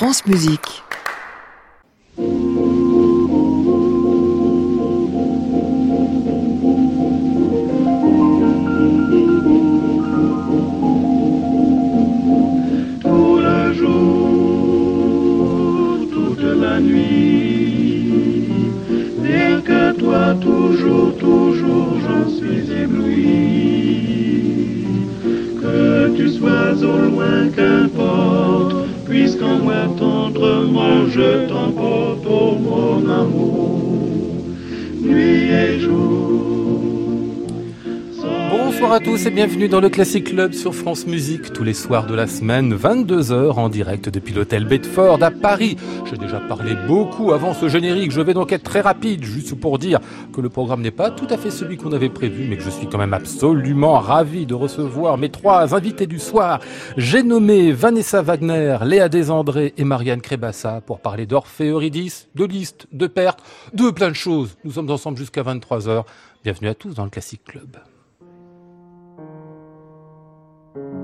France Musique. Puisqu'en moi tendrement je t'emporte, oh mon amour, Bonsoir à tous et bienvenue dans le Classic Club sur France Musique tous les soirs de la semaine, 22h en direct depuis l'hôtel Bedford à Paris. J'ai déjà parlé beaucoup avant ce générique, je vais donc être très rapide juste pour dire que le programme n'est pas tout à fait celui qu'on avait prévu mais que je suis quand même absolument ravi de recevoir mes trois invités du soir. J'ai nommé Vanessa Wagner, Léa Desandré et Marianne Crébassa pour parler d'Orphée Eurydice, de Liszt, de Perte, de plein de choses. Nous sommes ensemble jusqu'à 23h. Bienvenue à tous dans le Classic Club. Les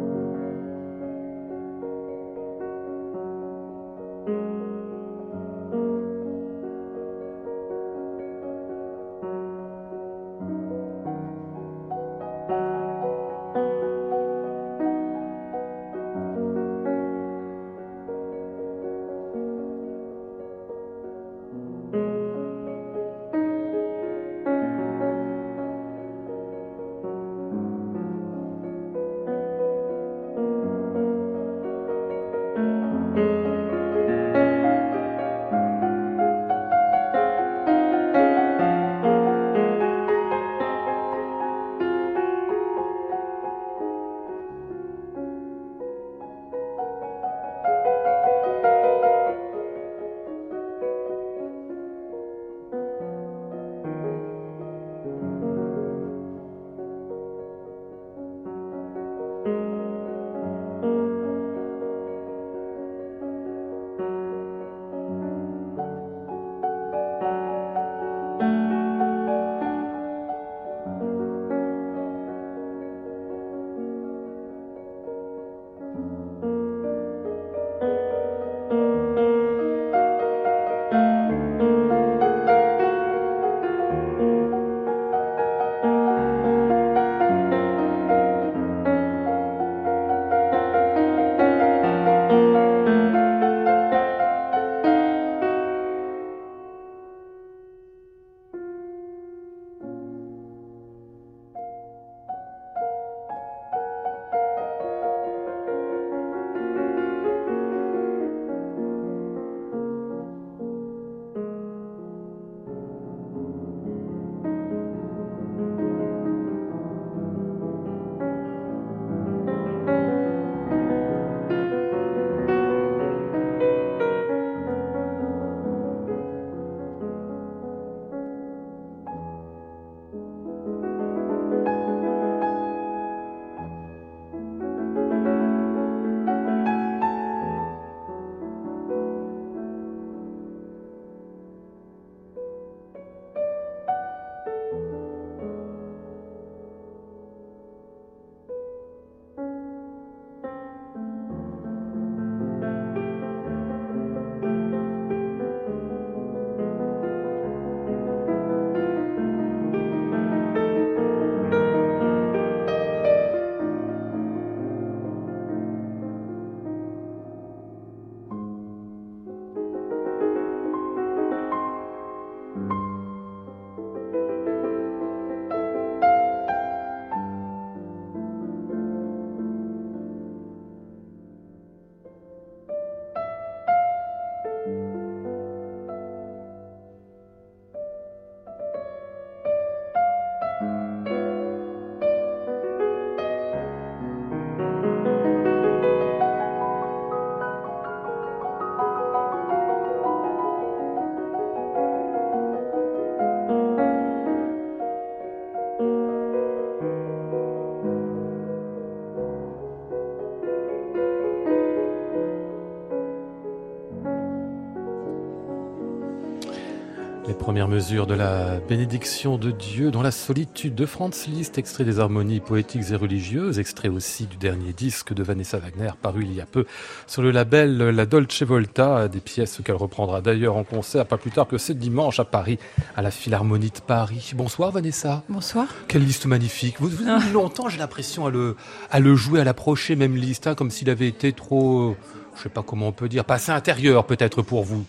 premières mesures de la bénédiction de Dieu dans la solitude de Franz Liszt, extrait des harmonies poétiques et religieuses, extrait aussi du dernier disque de Vanessa Wagner paru il y a peu sur le label La Dolce Volta, des pièces qu'elle reprendra d'ailleurs en concert pas plus tard que ce dimanche à Paris, à la Philharmonie de Paris. Bonsoir Vanessa. Bonsoir. Quelle liste magnifique. Vous, vous avez longtemps, j'ai l'impression, à le, à le jouer, à l'approcher, même liste, hein, comme s'il avait été trop, je sais pas comment on peut dire, pas assez intérieur peut-être pour vous.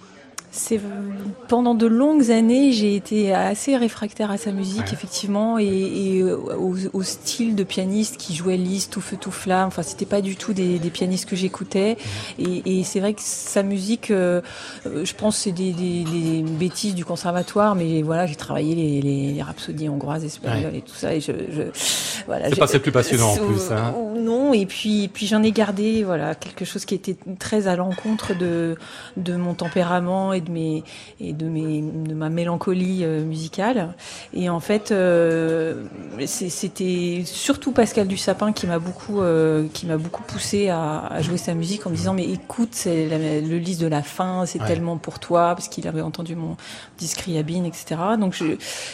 C'est pendant de longues années, j'ai été assez réfractaire à sa musique, Ouais. effectivement, et, et au, au style de pianiste qui jouait Liszt, tout feu tout flamme. Enfin, c'était pas du tout des, des pianistes que j'écoutais. Et, et c'est vrai que sa musique, euh, euh, je pense, c'est des, des, des bêtises du conservatoire, mais voilà, j'ai travaillé les, les, les rhapsodies hongroises, espagnoles et tout ça, et je, je voilà. C'est pas c'est plus passionnant en plus. Hein. Non, et puis, puis j'en ai gardé voilà quelque chose qui était très à l'encontre de de mon tempérament et de mes et de mes de ma mélancolie euh, musicale. Et en fait, euh, c'était surtout Pascal Dussapin qui m'a beaucoup euh, qui m'a beaucoup poussé à, à jouer sa musique en me disant mais écoute, c'est le lys de la fin, c'est Ouais. tellement pour toi parce qu'il avait entendu mon disque Riabine, etc. Donc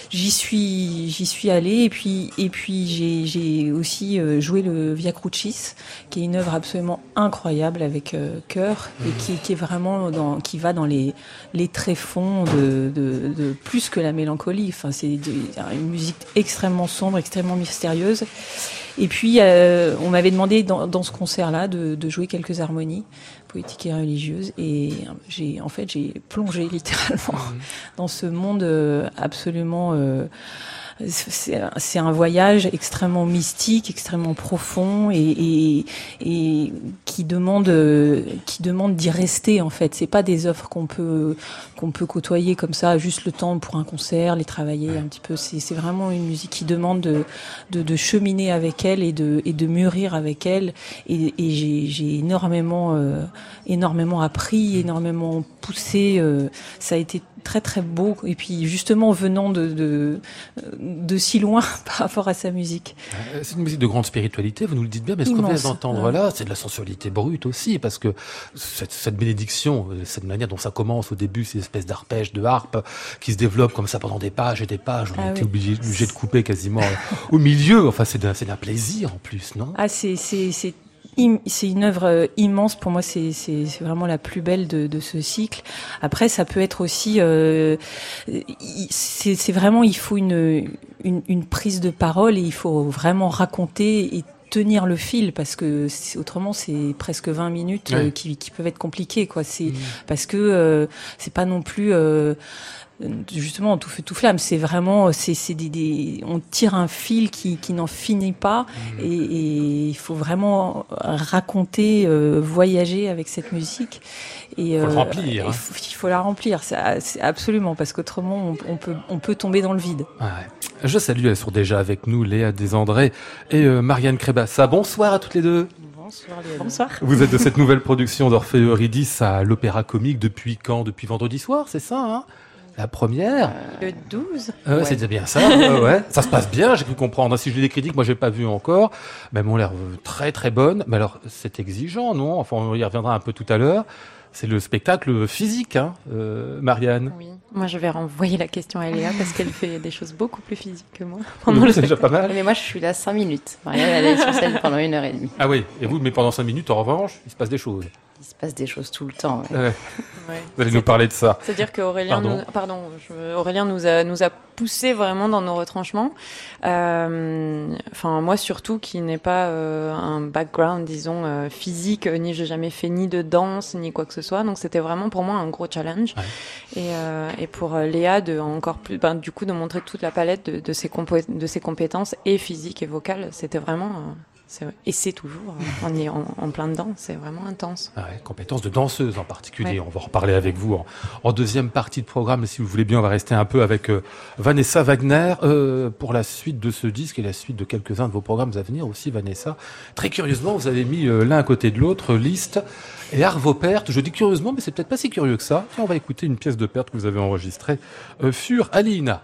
j'y suis j'y suis allée et puis et puis j'ai aussi joué le Via Crucis qui est une œuvre absolument incroyable avec euh, cœur et qui, qui est vraiment dans qui va dans les les tréfonds de, de, de plus que la mélancolie. Enfin c'est une musique extrêmement sombre extrêmement mystérieuse. Et puis euh, on m'avait demandé dans, dans ce concert là de, de jouer quelques harmonies poétiques et religieuses. Et j'ai en fait j'ai plongé littéralement dans ce monde euh, absolument euh, c'est un- voyage extrêmement mystique, extrêmement profond et, et, et qui demande qui demande d'y rester en fait. C'est pas des offres qu'on peut qu'on peut côtoyer comme ça, juste le temps pour un concert, les travailler un petit peu. C'est vraiment une musique qui demande de, de, de cheminer avec elle et de et de mûrir avec elle. Et, et j'ai j'ai énormément euh, énormément appris, énormément poussé. euh, ça a été très très beau et puis justement venant de de, de si loin par rapport à sa musique. Euh, C'est une musique de grande spiritualité, vous nous le dites bien, mais ce qu'on vient d'entendre là, c'est de la sensualité brute aussi, parce que cette, cette bénédiction, euh, cette manière dont ça commence au début, ces espèces d'arpèges, de harpe, qui se développent comme ça pendant des pages et des pages, on Ah oui. obligé, obligé de couper quasiment euh, au milieu, enfin c'est d'un c'est d'un plaisir en plus, non? Ah c'est c'est une œuvre euh, immense. Pour moi c'est vraiment la plus belle de de ce cycle. Après ça peut être aussi euh, c'est vraiment il faut une, une une prise de parole et il faut vraiment raconter et tenir le fil parce que autrement c'est presque 20 minutes euh, qui, qui peuvent être compliquées quoi. C'est Mm. parce que euh, c'est pas non plus euh, justement tout feu tout flamme c'est vraiment c'est c'est des, des on tire un fil qui qui n'en finit pas et, et il faut vraiment raconter euh, voyager avec cette musique et Faut le remplir, il hein. faut, il faut la remplir absolument parce qu'autrement on, on peut on peut tomber dans le vide Ouais. Je salue, elles sont déjà avec nous, Léa Desandré et euh, Marianne Crébassa. Bonsoir à toutes les deux. bonsoir Vous êtes de cette nouvelle production d'Orphée Eurydice à l'Opéra Comique depuis quand? Depuis vendredi soir, c'est ça hein? La première Le 12 Euh, Ouais. C'est bien ça, ouais. Ça se passe bien, j'ai cru comprendre. Si je lis des critiques, moi j'ai pas vu encore, mais elles m'ont l'air euh, très très bonnes. Mais alors, c'est exigeant, non? Enfin, on y reviendra un peu tout à l'heure. C'est le spectacle physique, hein, euh, Marianne. Oui. Moi, je vais renvoyer la question à Léa parce qu'elle fait des choses beaucoup plus physiques que moi pendant C'est déjà pas mal. Mais moi, je suis là 5 minutes. Marianne, elle est sur scène pendant une heure et demie. Ah oui, et vous, mais pendant 5 minutes, en revanche, il se passe des choses. Il se passe des choses tout le temps. ouais. Ouais, Ouais. vous allez nous parler de ça. C'est-à-dire qu'Aurélien Pardon. nous, pardon, je- Aurélien nous a, nous a poussé vraiment dans nos retranchements. Euh, Enfin, moi surtout, qui n'ai pas euh, un background, disons, euh, physique, ni j'ai jamais fait ni de danse, ni quoi que ce soit. Donc c'était vraiment pour moi un gros challenge. Ouais. Et, euh, et pour Léa, de encore plus, ben, du coup, de montrer toute la palette de, de, ses, compo- de ses compétences et physiques et vocales, c'était vraiment... et c'est toujours, euh, on est en, en plein dedans, c'est vraiment intense. Ah ouais, compétences de danseuse en particulier. Ouais. On va en reparler avec vous en, en deuxième partie de programme. Si vous voulez bien, on va rester un peu avec euh, Vanessa Wagner euh, pour la suite de ce disque et la suite de quelques-uns de vos programmes à venir aussi, Vanessa. Très curieusement, vous avez mis euh, l'un à côté de l'autre liste et Arvo Pärt. Je dis curieusement, mais c'est peut-être pas si curieux que ça. Tiens, on va écouter une pièce de Pärt que vous avez enregistrée sur Alina.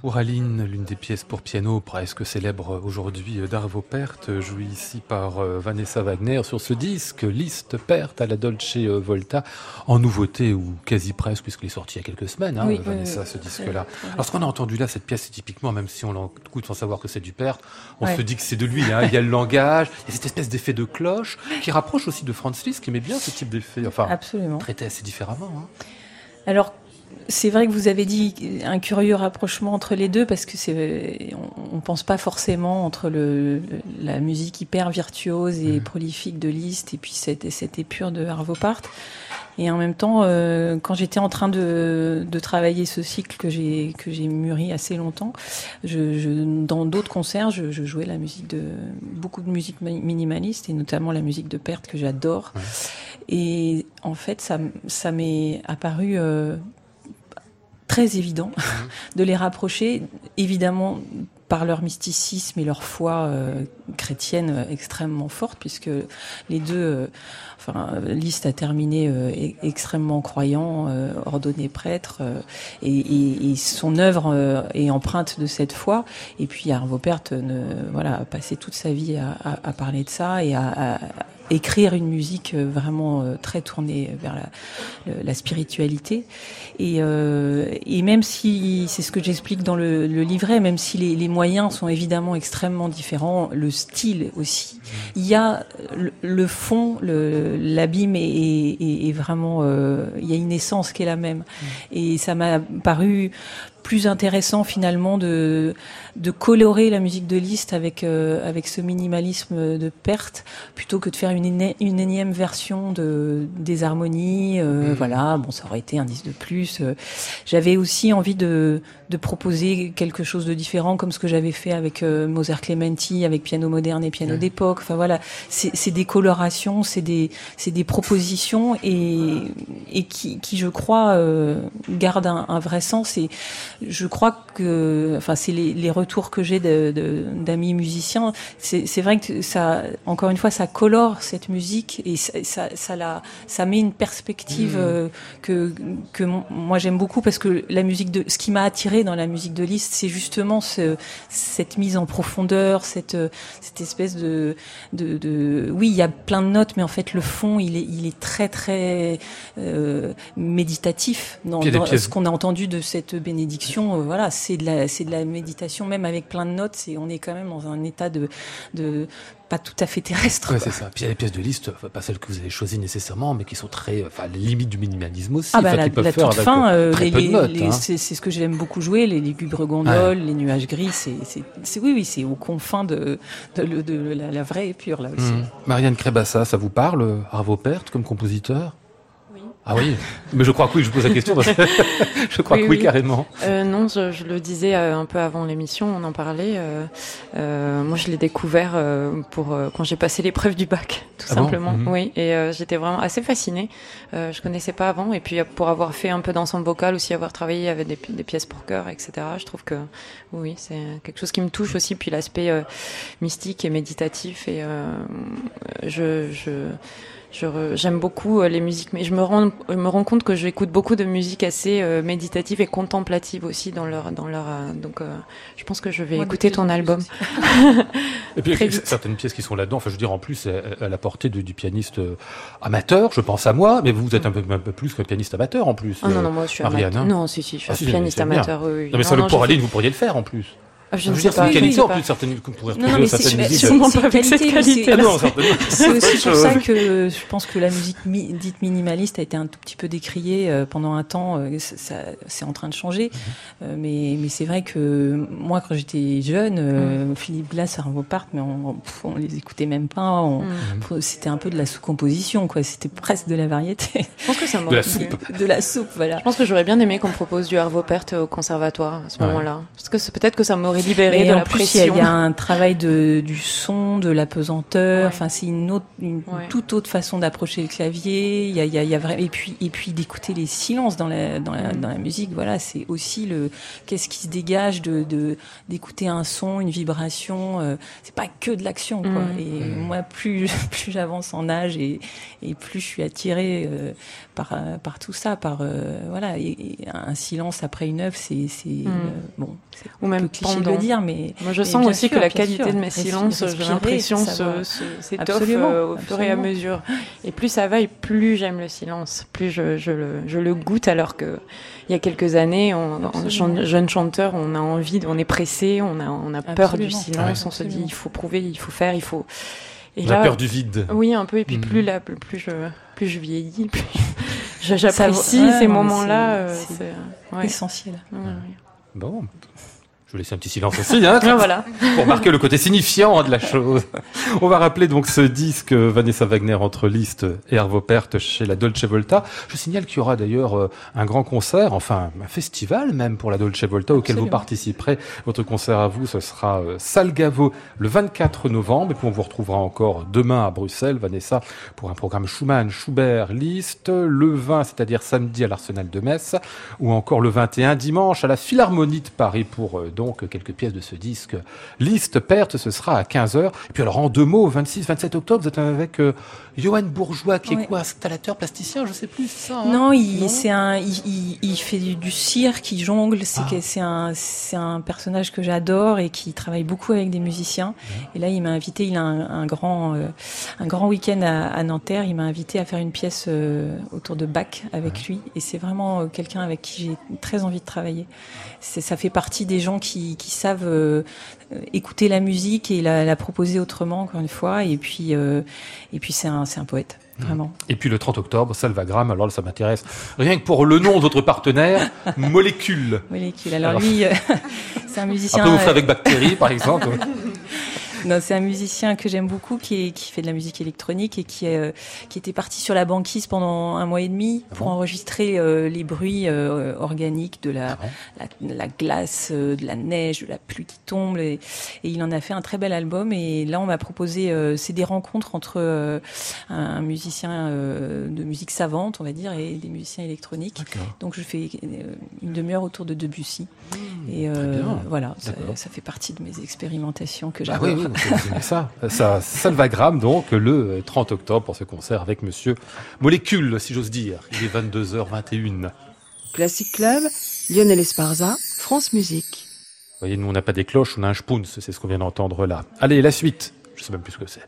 Pour Aline, l'une des pièces pour piano presque célèbres aujourd'hui d'Arvo Pärt, jouée ici par euh, Vanessa Wagner sur ce disque, Liste Pärt à la Dolce Volta, en nouveauté ou quasi presque, puisqu'il est sorti il y a quelques semaines, hein, Vanessa, ce disque-là. Alors ce qu'on a entendu là, cette pièce, c'est typiquement, même si on l'écoute sans savoir que c'est du Pärt, on se dit que c'est de lui. Hein. Il y a le langage, il y a cette espèce d'effet de cloche qui rapproche aussi de Franz Liszt, qui aimait bien ce type d'effet, enfin, Absolument. traité assez différemment. Hein. Alors, c'est vrai que vous avez dit un curieux rapprochement entre les deux parce que c'est on, on, pense pas forcément entre le, la musique hyper virtuose et mmh. prolifique de Liszt et puis cette, cette épure de Arvo Part. Et en même temps, euh, quand j'étais en train de, de, travailler ce cycle que j'ai que j'ai mûri assez longtemps, je, je, dans d'autres concerts, je, je, jouais la musique de beaucoup de musique minimaliste et notamment la musique de Perte que j'adore. Ouais. Et en fait, ça, ça m'est apparu euh, très évident de les rapprocher, évidemment par leur mysticisme et leur foi euh, chrétienne euh, extrêmement forte, puisque les deux, euh, enfin, Liszt a terminé euh, e-, extrêmement croyant, euh, ordonné prêtre, euh, et, son œuvre est empreinte de cette foi. Et puis Arvo Pärt, a passé toute sa vie à, parler de ça et à, écrire une musique vraiment très tournée vers la, spiritualité. Et, même si, c'est ce que j'explique dans le, le, livret, même si les, moyens sont évidemment extrêmement différents, le style aussi, il y a le, le fond, l'abîme est, est, est, vraiment, euh, il y a une essence qui est la même. Et ça m'a paru plus intéressant finalement de, de colorer la musique de Liszt avec, euh, avec ce minimalisme de perte plutôt que de faire une, une énième version de, des harmonies. Euh, mmh. Voilà, bon, ça aurait été un disque de plus. J'avais aussi envie de, de proposer quelque chose de différent comme ce que j'avais fait avec euh, Mozart Clementi, avec piano moderne et piano mmh. d'époque. Enfin voilà, c'est des colorations, c'est des, des propositions et, et qui, qui, je crois, euh, gardent un, un vrai sens. Et je crois que, enfin, c'est les, les, retours que j'ai d'amis musiciens. C'est vrai que ça, encore une fois, ça colore cette musique et ça, ça, ça, la, ça met une perspective mmh. euh, que, que moi j'aime beaucoup parce que la musique de, ce qui m'a attiré dans la musique de Liszt, c'est justement ce, cette mise en profondeur, cette, cette espèce de, de, de, oui, il y a plein de notes, mais en fait le fond, il est, il est très très euh, méditatif dans, dans ce qu'on a entendu de cette bénédiction euh, voilà, c'est de la, c'est de la méditation, même avec plein de notes. C'est, on est quand même dans un état de, de pas tout à fait terrestre. Ouais, c'est ça. Puis il y a les pièces de liste, pas celles que vous avez choisies nécessairement, mais qui sont très, enfin, les limites du minimalisme aussi. Ah bah, la, la toute fin, euh, les, hein. c'est, ce que j'aime beaucoup jouer, les lugubres gondoles, ouais. les nuages gris. C'est, oui, oui, c'est aux confins de, de, de, de la, la, vraie et pure là aussi. Mmh. Marianne Crébassa, ça vous parle, Arvo Pärt, comme compositeur? Ah oui, mais je crois que oui, je pose la question. je crois oui, que oui, oui. carrément. Euh, non, je, je, le disais un peu avant l'émission, on en parlait. Euh, euh, moi, je l'ai découvert euh, pour euh, quand j'ai passé l'épreuve du bac, tout ah simplement. Bon mmh. Oui, et euh, j'étais vraiment assez fascinée. je connaissais pas avant, et puis pour avoir fait un peu d'ensemble vocal, aussi avoir travaillé avec des, des, pièces pour chœur, etc. Je trouve que oui, c'est quelque chose qui me touche aussi, puis l'aspect mystique et méditatif. Et je, je j'aime beaucoup euh, les musiques, mais je me rends, je me rends compte que j'écoute beaucoup de musique assez euh, méditative et contemplative aussi dans leur, dans leur. Euh, donc, euh, je pense que je vais Moi, écouter ton album. et puis, certaines pièces qui sont là-dedans. Enfin, je veux dire, en plus, à, la portée de, du pianiste amateur. Je pense à moi, mais vous êtes un peu, un peu plus qu'un pianiste amateur en plus. Ah non, non, moi, je suis Marianne, amateur. Non, si, si, je suis ah, si, pianiste amateur. Oui, oui. Non, mais ça, le pour Aline, vous pourriez le faire en plus. Ah, je, je ne veux sais dire, pas. c'est une qualité en plus, certaines, pourrez non, non, mais c'est sûrement pas avec cette qualité. Ah c'est aussi pour ça que je pense que la musique mi dite minimaliste a été un tout petit peu décriée euh, pendant un temps. Euh, ça, c'est en train de changer. Mm -hmm. euh, mais mais c'est vrai que moi, quand j'étais jeune, mm -hmm. Philippe Glass, Arvo Part, mais on, on, les écoutait même pas. Mm -hmm. C'était un peu de la sous-composition, quoi. C'était presque de la variété. Je pense que ça De la soupe. De la soupe, voilà. Je pense que j'aurais bien aimé qu'on me propose du Arvo Part au conservatoire à ce ouais. moment-là. Parce que peut-être que ça m'aurait est libéré Mais de en la plus, pression. il y a- il y, a un travail de, du son, de la pesanteur. Ouais. Enfin, c'est une autre, une Ouais. toute autre façon d'approcher le clavier. Il y a, il y a, il y a vraiment, et puis, et puis d'écouter les silences dans la, dans la, Mm. dans la musique. Voilà, c'est aussi le, qu'est-ce qui se dégage de, de, d'écouter un son, une vibration. euh, c'est pas que de l'action, quoi. Mm. Et moi, plus, plus j'avance en âge et, et plus je suis attirée euh, par, euh, par tout ça, par, euh, voilà, et, et un silence après une œuvre, c'est, c'est, Mm. euh, bon, c'est Ou même cliché de le dire, mais Moi, je Mais sens aussi sûr, que la qualité sûr. de mes silences, j'ai l'impression, s'étoffe Absolument, euh, au fur et à mesure. Et plus ça va, et plus j'aime le silence, plus je, je, le, je le goûte. Alors que il y a quelques années, on, en jeune chanteur, on a envie, on est pressé, on a, on a peur du silence, Ouais. on se dit il faut prouver, il faut faire, il faut. Et La peur du vide. oui, un peu. Et puis Mhm. plus là, plus, plus je, plus je vieillis, plus j'apprécie ces moments-là. c'est- euh, ouais. essentiel. Bon. Je vais laisser un petit silence aussi, hein, voilà. pour marquer le côté signifiant de la chose. On va rappeler donc ce disque Vanessa Wagner entre Liszt et Arvo Pärt chez la Dolce Volta. Je signale qu'il y aura d'ailleurs euh, un grand concert, enfin un festival même pour la Dolce Volta auquel vous participerez. Votre concert à vous, ce sera euh, Salgavo le 24 novembre et puis on vous retrouvera encore demain à Bruxelles, Vanessa, pour un programme Schumann, Schubert, Liszt, le 20, c'est-à-dire samedi à l'Arsenal de Metz, ou encore le 21 dimanche à la Philharmonie de Paris pour euh, donc quelques pièces de ce disque. Liszt, Perte, ce sera à 15h. Et puis alors en deux mots, 26-27 octobre, vous êtes avec euh, Johan Bourgeois, qui est quoi Installateur, plasticien, je sais plus, ça hein Non, il, c'est un, il, il, il fait du, du cirque, il jongle. C'est Ah. c'est un, c'est un personnage que j'adore et qui travaille beaucoup avec des musiciens. Et là, il m'a invité. Il a un, un grand, euh, un grand week-end à, à Nanterre. Il m'a invité à faire une pièce euh, autour de Bach avec lui. Et c'est vraiment euh, quelqu'un avec qui j'ai très envie de travailler. Ça fait partie des gens qui, qui savent euh, écouter la musique et la, la proposer autrement, encore une fois. Et puis, euh, et puis c'est un, poète, vraiment. Et puis le 30 octobre, Salvagram, alors là, ça m'intéresse. Rien que pour le nom de votre partenaire, Molécule. Molécule. Alors, Alors- lui, euh, c'est un musicien. Après, vous ferez avec Bactéries, par exemple. Non, c'est un musicien que j'aime beaucoup, qui, est, qui fait de la musique électronique et qui, euh, qui était parti sur la banquise pendant un mois et demi Ah pour bon enregistrer euh, les bruits euh, organiques de la, Ah bon la, la glace, euh, de la neige, de la pluie qui tombe. Et, et il en a fait un très bel album. Et là, on m'a proposé, euh, c'est des rencontres entre euh, un, musicien euh, de musique savante, on va dire, et des musiciens électroniques. Donc je fais une demi-heure autour de Debussy. et Mmh, euh, bien. voilà, ça, fait partie de mes expérimentations que Ah j'adore. oui, oui, ça. ça. Salvagram, donc, le 30 octobre pour ce concert avec monsieur Molécule, si j'ose dire. Il est 22h21. Classic Club, Lionel Esparza, France Musique. Vous voyez, nous, on n'a pas des cloches, on a un spoons, c'est ce qu'on vient d'entendre là. Allez, la suite. Je sais même plus ce que c'est.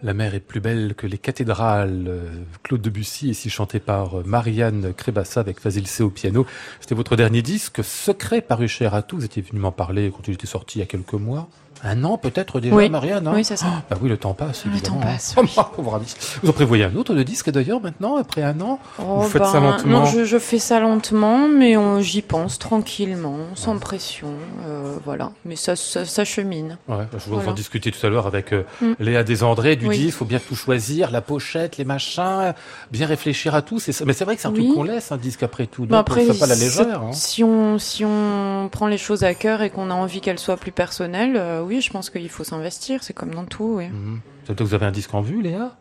La mer est plus belle que les cathédrales. Euh, Claude Debussy, ici chanté par euh, Marianne Crébassa avec Fazil C au piano. C'était votre dernier disque, Secret, paru chez Ratou. Vous étiez venu m'en parler quand il était sorti il y a quelques mois. Un an peut-être déjà, Oui. Marianne hein Oui, c'est ça. Ah, Bah oui, le temps passe. Le évidemment, temps hein. passe, Oh, oui. amie. Vous en prévoyez un autre de disque d'ailleurs maintenant, après un an Oh, Vous faites ça ben, lentement Non, je, je fais ça lentement, mais on- j'y pense tranquillement, sans pression. euh, voilà. Mais ça, ça, ça chemine. Ouais, je vous Voilà. en discuter tout à l'heure avec euh, Mm. Léa Desandré du Oui. disque. Il faut bien tout choisir, la pochette, les machins, bien réfléchir à tout. Ça. Mais c'est vrai que c'est un Oui. truc qu'on laisse un disque après tout. Donc Ben, après, on fait pas la légère. hein. si, on, si on prend les choses à cœur et qu'on a envie qu'elles soient plus personnelles, euh, oui, je pense qu'il faut s'investir. C'est comme dans tout. Oui. Veut dire que vous avez un disque en vue, Léa?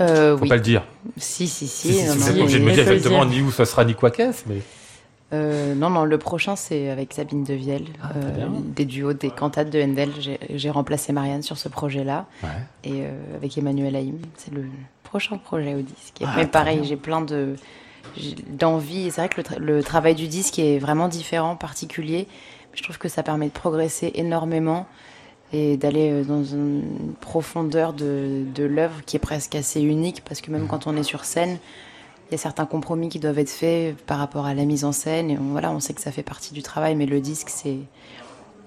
Euh, Faut oui. pas le dire. Si, si, si. Si, si, non, si, vous non, êtes pas obligé de me dire exactement ni où ça sera ni quoi qu'est-ce, mais Euh, non, non, le prochain, c'est avec Sabine Devielle, Ah, euh, des duos, des cantates de Handel. J'ai- remplacé Marianne sur ce projet-là. ouais. Et euh, avec Emmanuel Haïm, c'est le prochain projet au disque. Ah, mais pareil, j'ai plein de d'envie. C'est vrai que le, tra- le travail du disque est vraiment différent, particulier. Je trouve que ça permet de progresser énormément et d'aller euh, dans une profondeur de, de l'œuvre qui est presque assez unique parce que même quand on est sur scène, il y a certains compromis qui doivent être faits par rapport à la mise en scène. Et on, voilà, on sait que ça fait partie du travail, mais le disque, c'est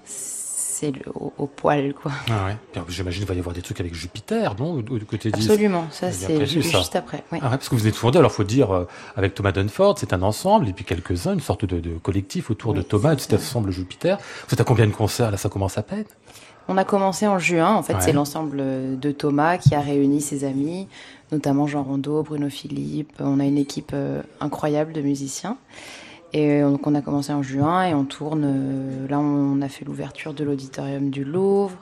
c'est au, au poil, quoi. Ah ouais. J'imagine qu'il va y avoir des trucs avec Jupiter, non Du côté disque. Absolument, ça C'est juste après. oui. Ah ouais, parce que vous êtes fondé, alors faut dire, euh, avec Thomas Dunford, c'est un ensemble, et puis quelques-uns, une sorte de, de collectif autour de Thomas, de c'est cet ensemble Jupiter. Vous êtes à combien de concerts Là, ça commence à peine? On a commencé en juin. En fait, Ouais. c'est l'ensemble de Thomas qui a réuni ses amis, notamment Jean Rondeau, Bruno Philippe. On a une équipe euh, incroyable de musiciens. Et euh, donc, on a commencé en juin et on tourne. euh, là, on a fait l'ouverture de l'auditorium du Louvre.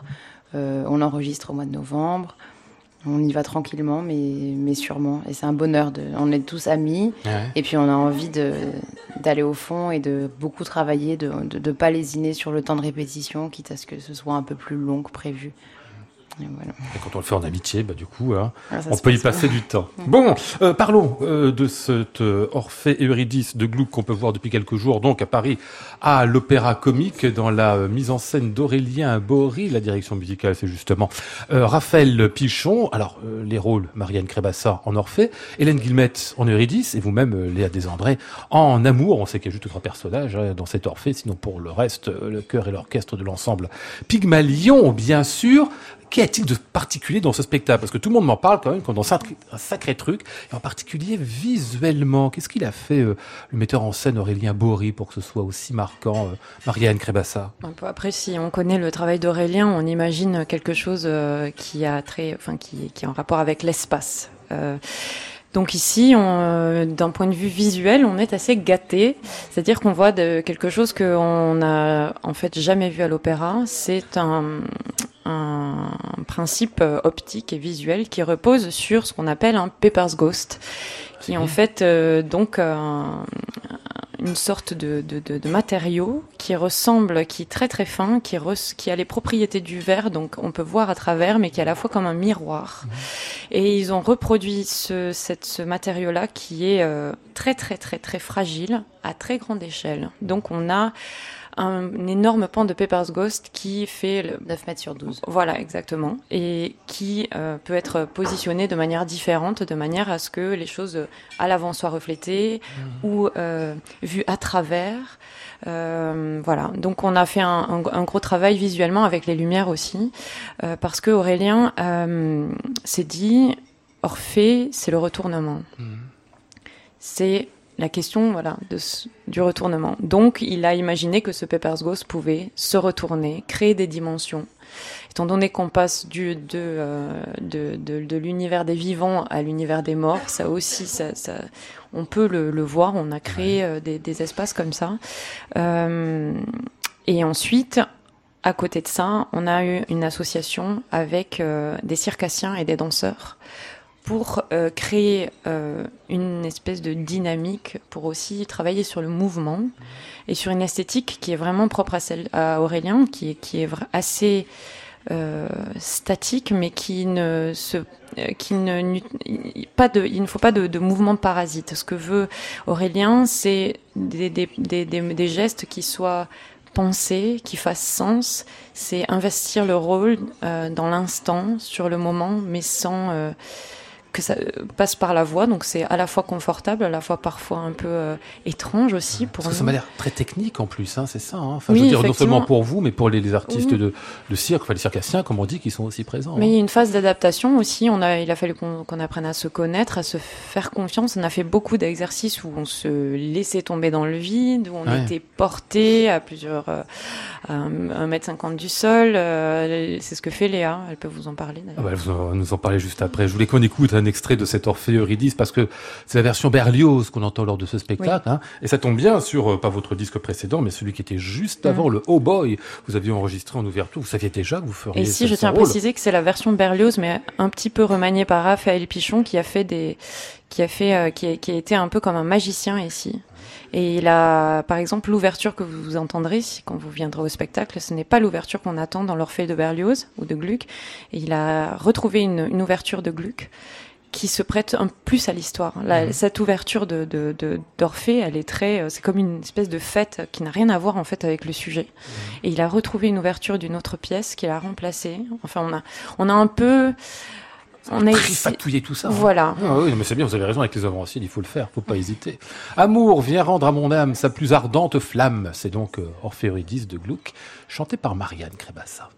Euh, on enregistre au mois de novembre. On y va tranquillement, mais, mais sûrement. Et c'est un bonheur. De, on est tous amis. Et puis on a envie d'aller au fond et de beaucoup travailler, de ne pas lésiner sur le temps de répétition, quitte à ce que ce soit un peu plus long que prévu. Et voilà. Et quand on le fait en amitié, bah, du coup, hein, on peut y passe passer bien. du temps. Bon, euh, parlons euh, de cet euh, Orphée et Eurydice de Gluck qu'on peut voir depuis quelques jours, donc à Paris, à l'Opéra Comique, dans la euh, mise en scène d'Aurélien Bory. La direction musicale, c'est justement Raphaël Pichon. Alors, les rôles, Marianne Crébassa en Orphée, Hélène Guillemette en Eurydice, et vous-même, Léa Desandré, en Amour. On sait qu'il y a juste trois personnages hein, dans cet Orphée, sinon pour le reste, le chœur et l'orchestre de l'ensemble Pygmalion, bien sûr. Qu'y a-t-il de particulier dans ce spectacle? Parce que tout le monde m'en parle quand même, comme dans un, sacré truc, et en particulier visuellement. Qu'est-ce qu'il a fait, euh, le metteur en scène Aurélien Bory, pour que ce soit aussi marquant, euh, Marianne Crébassa Après, si on connaît le travail d'Aurélien, on imagine quelque chose euh, qui a très, enfin, qui est en rapport avec l'espace. Euh, donc ici, euh, d'un point de vue visuel, on est assez gâté. C'est-à-dire qu'on voit de, quelque chose qu'on a en fait jamais vu à l'opéra. C'est un, un principe euh, optique et visuel qui repose sur ce qu'on appelle un Pepper's Ghost, qui est en fait euh, donc un, une sorte de, de, de, de matériau qui ressemble, qui est très très fin, qui, a les propriétés du verre, donc on peut voir à travers, mais qui est à la fois comme un miroir. Et ils ont reproduit ce, cette, ce matériau-là qui est euh, très très très très fragile à très grande échelle. Donc on a un, énorme pan de Pepper's Ghost qui fait le, 9 mètres sur 12. voilà, exactement. Et qui euh, peut être positionné de manière différente, de manière à ce que les choses euh, à l'avant soient reflétées ou euh, vues à travers. Euh, voilà. Donc on a fait un, un- un gros travail visuellement avec les lumières aussi, euh, parce que Aurélien euh, s'est dit Orphée, c'est le retournement. C'est la question voilà, de ce- du retournement. Donc, il a imaginé que ce Pepper's Ghost pouvait se retourner, créer des dimensions. Étant donné qu'on passe du, de, euh, de, de, de l'univers des vivants à l'univers des morts, ça aussi, ça, ça, on peut le, le voir. On a créé euh, des, des espaces comme ça. Euh, et ensuite, à côté de ça, on a eu une association avec des circassiens et des danseurs pour euh, créer euh, une espèce de dynamique, pour aussi travailler sur le mouvement et sur une esthétique qui est vraiment propre à celle à Aurélien, qui est, qui est assez euh, statique, mais qui ne se, qui ne, pas de, il ne faut pas de, mouvement parasite. Ce que veut Aurélien, c'est des, des, des, des, gestes qui soient pensé, qui fasse sens. C'est investir le rôle dans l'instant, sur le moment, mais sans que ça passe par la voix. Donc c'est à la fois confortable, à la fois parfois un peu euh, étrange aussi pour Parce nous. ça m'a l'air très technique en plus, hein, c'est ça. Hein. Enfin, Oui, je veux dire, non seulement pour vous, mais pour les, les artistes Oui. de, de cirque, enfin les circassiens, comme on dit, qui sont aussi présents. Mais il hein. y a une phase d'adaptation aussi. On a, il a fallu qu'on apprenne à se connaître, à se faire confiance. On a fait beaucoup d'exercices où on se laissait tomber dans le vide, où on Ouais. était porté à plusieurs, euh, à un un mètre cinquante du sol. Euh, C'est ce que fait Léa. Elle peut vous en parler Ah d'ailleurs. bah, vous en- nous en parler juste après. Je voulais qu'on écoute un extrait de cet Orphée Eurydice parce que c'est la version Berlioz qu'on entend lors de ce spectacle. hein. et ça tombe bien sur, euh, pas votre disque précédent, mais celui qui était juste Mm. avant, le Oh Boy. Vous aviez enregistré en ouverture. Vous saviez déjà que vous feriez Et si, je tiens à préciser que c'est la version Berlioz, mais un petit peu remaniée par Raphaël Pichon, qui a fait des, qui a fait, euh, qui, a, qui a été un peu comme un magicien ici. Et il a, par exemple, l'ouverture que vous entendrez quand vous viendrez au spectacle, ce n'est pas l'ouverture qu'on attend dans l'Orphée de Berlioz ou de Gluck. Et il a retrouvé une, une ouverture de Gluck qui se prête un plus à l'histoire. Mhm. Cette ouverture de, d'Orphée, elle est très, euh, c'est comme une espèce de fête qui n'a rien à voir en fait avec le sujet. Et il a retrouvé une ouverture d'une autre pièce qu'il a remplacée. Enfin, on a, on a un peu, on a essayé- Trifatouiller tout ça. hein. Voilà. Ah oui, mais c'est bien, vous avez raison, avec les œuvres anciennes, il faut le faire, faut pas hésiter. Amour, viens rendre à mon âme sa plus ardente flamme. C'est donc euh, Orphée Eurydice de Gluck, chanté par Marianne Crébassa.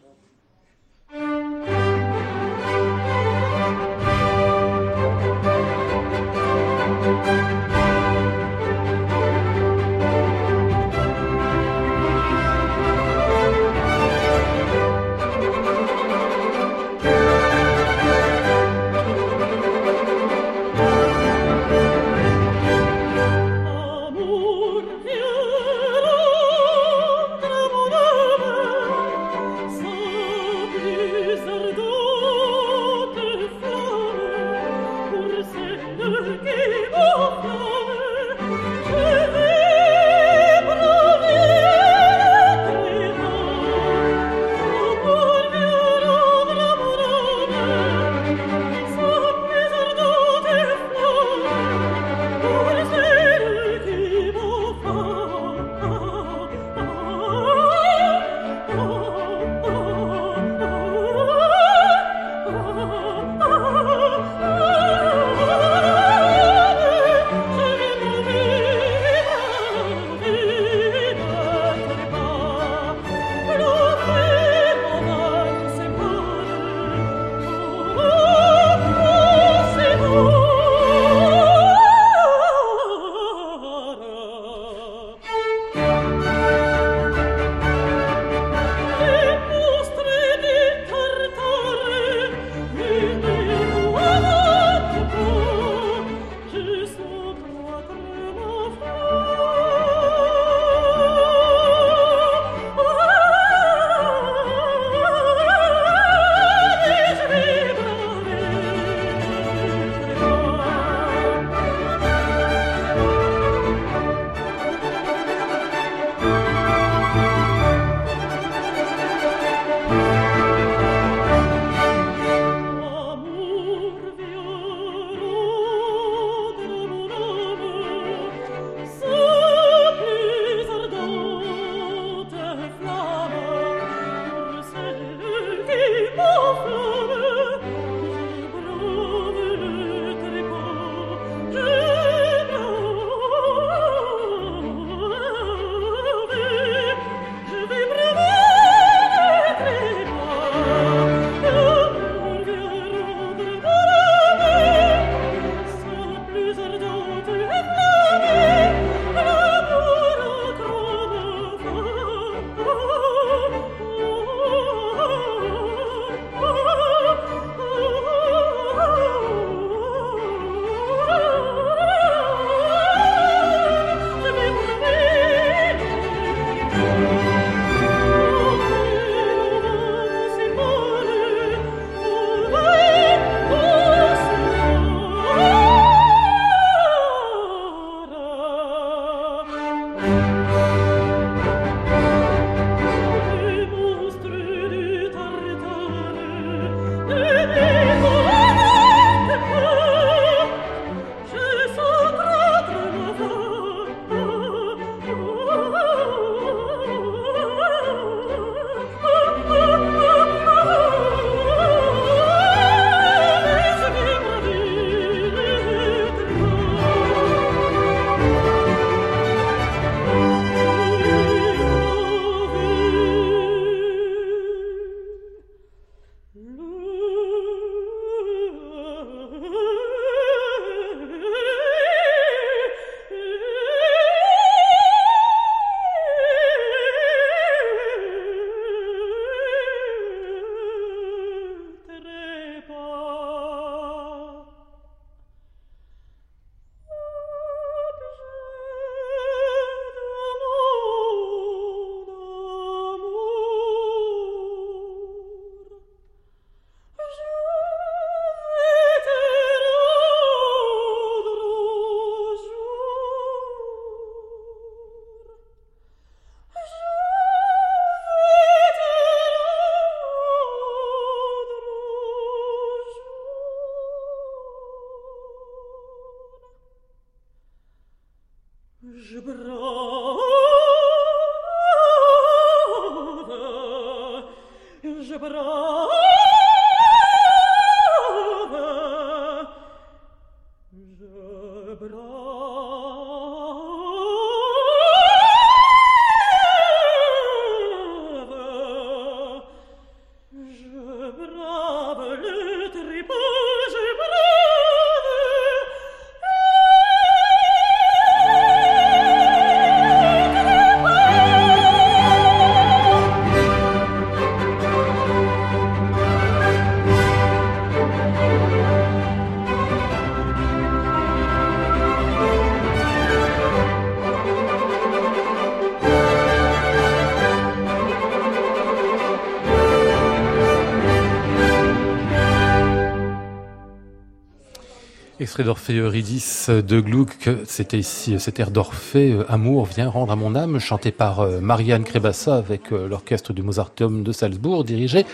D'Orphée Eurydice de Gluck, c'était ici, cet air d'Orphée, euh, Amour vient rendre à mon âme, chanté par euh, Marianne Krebassa avec euh, l'orchestre du Mozarteum de Salzbourg, dirigé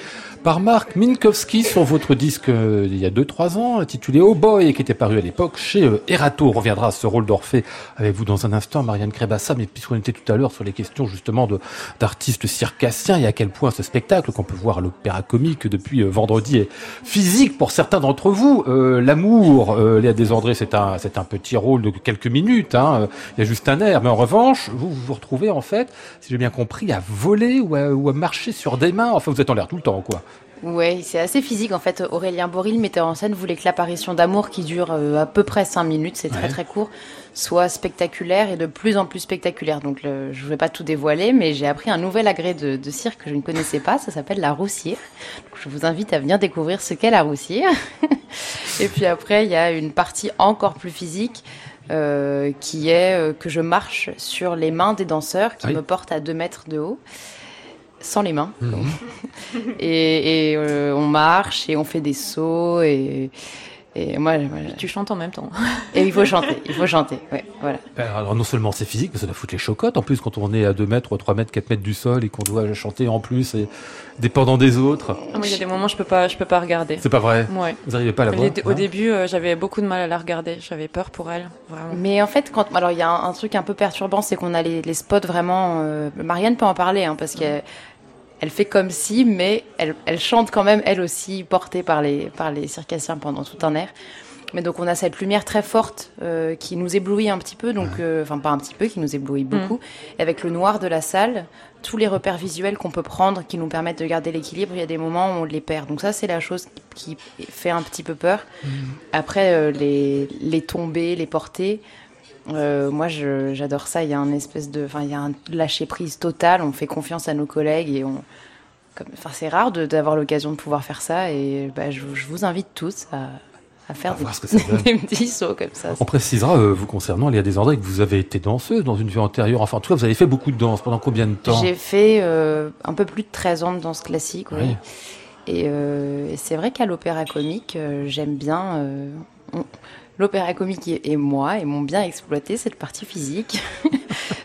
par Marc Minkowski sur votre disque euh, il y a 2-3 ans, intitulé Oh Boy, qui était paru à l'époque chez euh, Erato. On reviendra à ce rôle d'Orphée avec vous dans un instant, Marianne Krebassa, mais puisqu'on était tout à l'heure sur les questions justement de d'artistes circassiens et à quel point ce spectacle qu'on peut voir à l'opéra comique depuis euh, vendredi est physique pour certains d'entre vous. Euh, L'amour, euh, Léa Desandré, c'est un, c'est un petit rôle de quelques minutes, hein, il y a juste un air, mais en revanche, vous vous, vous retrouvez en fait, si j'ai bien compris, à voler ou à, ou à marcher sur des mains, enfin vous êtes en l'air tout le temps, quoi. Ouais, c'est assez physique en fait. Aurélien Boril, metteur en scène, voulait que l'apparition d'amour qui dure euh, à peu près 5 minutes, c'est très Ouais. très court, soit spectaculaire et de plus en plus spectaculaire. Donc le- je ne vais pas tout dévoiler, mais j'ai appris un nouvel agrès de, de cirque que je ne connaissais pas, ça s'appelle la roussière. Donc, je vous invite à venir découvrir ce qu'est la roussière. et puis après, il y a une partie encore plus physique. euh, qui est euh, que je marche sur les mains des danseurs qui Oui. me portent à 2 mètres de haut, sans les mains. et et, euh, on marche et on fait des sauts et, et moi, voilà. Tu chantes en même temps. et il faut chanter, il faut chanter, ouais, voilà. Ben, Alors non seulement c'est physique, mais ça doit foutre les chocottes. En plus, quand on est à 2 mètres, 3 mètres, 4 mètres du sol et qu'on doit chanter en plus et dépendant des autres. Ah, moi, il y a des moments, je peux pas, je peux pas regarder. C'est pas vrai. Ouais. Vous n'arrivez pas à la voir Au hein début, euh, j'avais beaucoup de mal à la regarder. J'avais peur pour elle, vraiment. Mais en fait, quand alors il y a un, un truc un peu perturbant, c'est qu'on a les, les spots vraiment. euh, Marianne peut en parler, hein, parce qu'elle elle fait comme si, mais elle, elle chante quand même elle aussi, portée par les par les circassiens pendant tout un air. Mais donc on a cette lumière très forte euh, qui nous éblouit un petit peu, donc euh, enfin pas un petit peu, qui nous éblouit beaucoup. Et avec le noir de la salle, tous les repères visuels qu'on peut prendre, qui nous permettent de garder l'équilibre, il y a des moments où on les perd. Donc ça c'est la chose qui fait un petit peu peur. Après euh, les les tombées, les portées. Euh, moi, j'adore ça. Il y a un espèce de, enfin, il y a un lâcher prise total. On fait confiance à nos collègues et on, enfin, c'est rare d'avoir l'occasion de pouvoir faire ça. Et bah, je, je vous invite tous à, à faire À des, petits sauts comme ça. On précisera, euh, vous concernant, Léa Desandré, que vous avez été danseuse dans une vie antérieure. Enfin, en tout cas, vous avez fait beaucoup de danse. Pendant combien de temps? J'ai fait euh, un peu plus de 13 ans de danse classique. oui. Oui. Et, et c'est vrai qu'à l'opéra comique, j'aime bien. on- L'opéra comique et, et moi, et m'ont bien exploité cette partie physique.